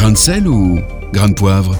Grain de sel ou grain de poivre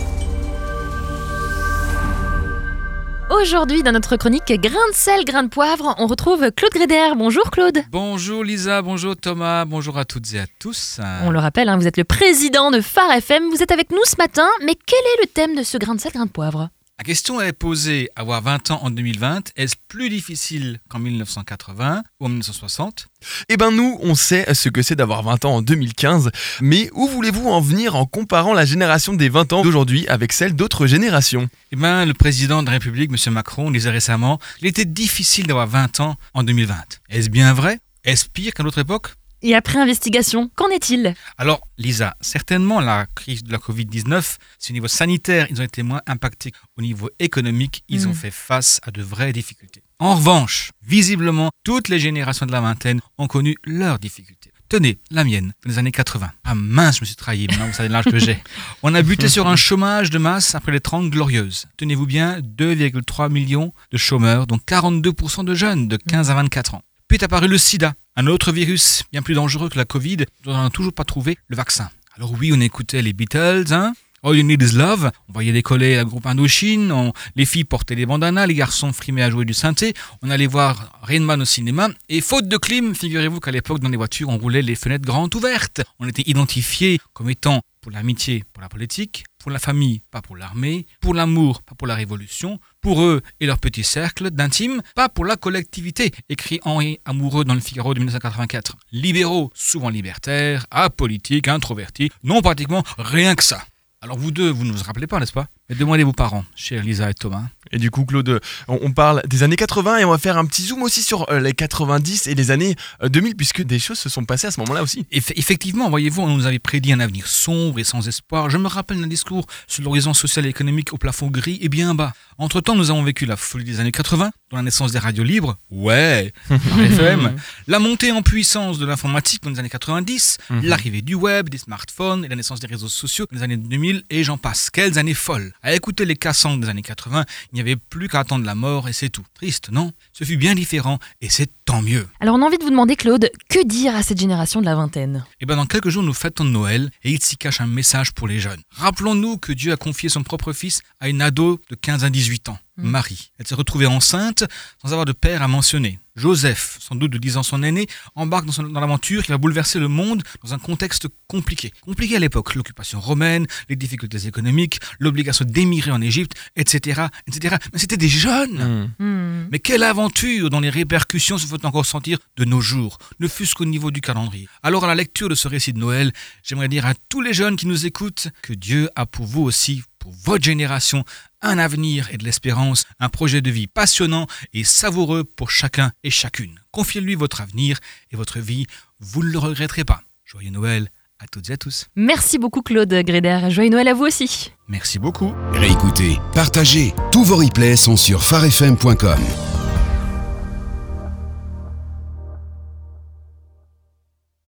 Aujourd'hui, dans notre chronique Grain de sel, grain de poivre, on retrouve Claude Gréder. Bonjour Claude. Bonjour Lisa, bonjour Thomas, bonjour à toutes et à tous. On le rappelle, hein, vous êtes le président de Phare FM. Vous êtes avec nous ce matin, mais quel est le thème de ce grain de sel, grain de poivre? La question est posée, avoir 20 ans en 2020, est-ce plus difficile qu'en 1980 ou en 1960 Eh ben nous, on sait ce que c'est d'avoir 20 ans en 2015, mais où voulez-vous en venir en comparant la génération des 20 ans d'aujourd'hui avec celle d'autres générations? Eh bien, le président de la République, M. Macron, disait récemment qu'il était difficile d'avoir 20 ans en 2020. Est-ce bien vrai? Est-ce pire qu'à notre époque? Et après investigation, qu'en est-il? Alors, Lisa, certainement la crise de la Covid-19, c'est au niveau sanitaire, ils ont été moins impactés. Au niveau économique, ils ont fait face à de vraies difficultés. En revanche, visiblement, toutes les générations de la vingtaine ont connu leurs difficultés. Tenez, la mienne, dans les années 80. Ah mince, je me suis trahi, maintenant vous savez l'âge que j'ai. On a buté sur un chômage de masse après les 30 glorieuses. Tenez-vous bien, 2,3 millions de chômeurs, dont 42% de jeunes de 15 à 24 ans. Puis est apparu le sida, un autre virus bien plus dangereux que la Covid, dont on n'a toujours pas trouvé le vaccin. Alors oui, on écoutait les Beatles, hein. All You Need Is Love, on voyait décoller la groupe Indochine, on- les filles portaient des bandanas, les garçons frimaient à jouer du synthé, on allait voir Rainman au cinéma, et faute de clim, figurez-vous qu'à l'époque dans les voitures on roulait les fenêtres grandes ouvertes. On était identifiés comme étant pour l'amitié, pour la politique, pour la famille, pas pour l'armée, pour l'amour, pas pour la révolution, pour eux et leur petit cercle d'intime, pas pour la collectivité, écrit Henri Amoureux dans le Figaro de 1984. Libéraux, souvent libertaires, apolitiques, introvertis, non pratiquement rien que ça. Alors vous deux, vous ne vous rappelez pas, n'est-ce pas? Mais demandez vos parents, chers Lisa et Thomas. Et du coup, Claude, on, parle des années 80 et on va faire un petit zoom aussi sur euh, les 90 et les années euh, 2000 puisque des choses se sont passées à ce moment-là aussi. Eff- effectivement, voyez-vous, on nous avait prédit un avenir sombre et sans espoir. Je me rappelle d'un discours sur l'horizon social et économique au plafond gris et bien bas. Entre-temps, nous avons vécu la folie des années 80, dont la naissance des radios libres, ouais, FM, la montée en puissance de l'informatique dans les années 90, Mhm. l'arrivée du web, des smartphones et la naissance des réseaux sociaux dans les années 2000 et j'en passe. Quelles années folles À écouter les cassants des années 80, il n'y avait plus qu'à attendre la mort et c'est tout. Triste, non? Ce fut bien différent et c'est tant mieux. Alors on a envie de vous demander Claude, que dire à cette génération de la vingtaine? Et bien dans quelques jours, nous fêtons Noël et il s'y cache un message pour les jeunes. Rappelons-nous que Dieu a confié son propre fils à une ado de 15 à 18 ans. Marie. Elle s'est retrouvée enceinte sans avoir de père à mentionner. Joseph, sans doute de 10 ans son aîné, embarque dans, l'aventure qui va bouleverser le monde dans un contexte compliqué. Compliqué à l'époque, l'occupation romaine, les difficultés économiques, l'obligation d'émigrer en Égypte, etc., etc. Mais c'était des jeunes Hmm. mais quelle aventure dont les répercussions se font encore sentir de nos jours, ne fût-ce qu'au niveau du calendrier. Alors à la lecture de ce récit de Noël, j'aimerais dire à tous les jeunes qui nous écoutent que Dieu a pour vous aussi, pour votre génération, un avenir et de l'espérance, un projet de vie passionnant et savoureux pour chacun et chacune. Confiez-lui votre avenir et votre vie, vous ne le regretterez pas. Joyeux Noël à toutes et à tous. Merci beaucoup Claude Gréder. Joyeux Noël à vous aussi. Merci beaucoup. Réécoutez, partagez. Tous vos replays sont sur farfm.com.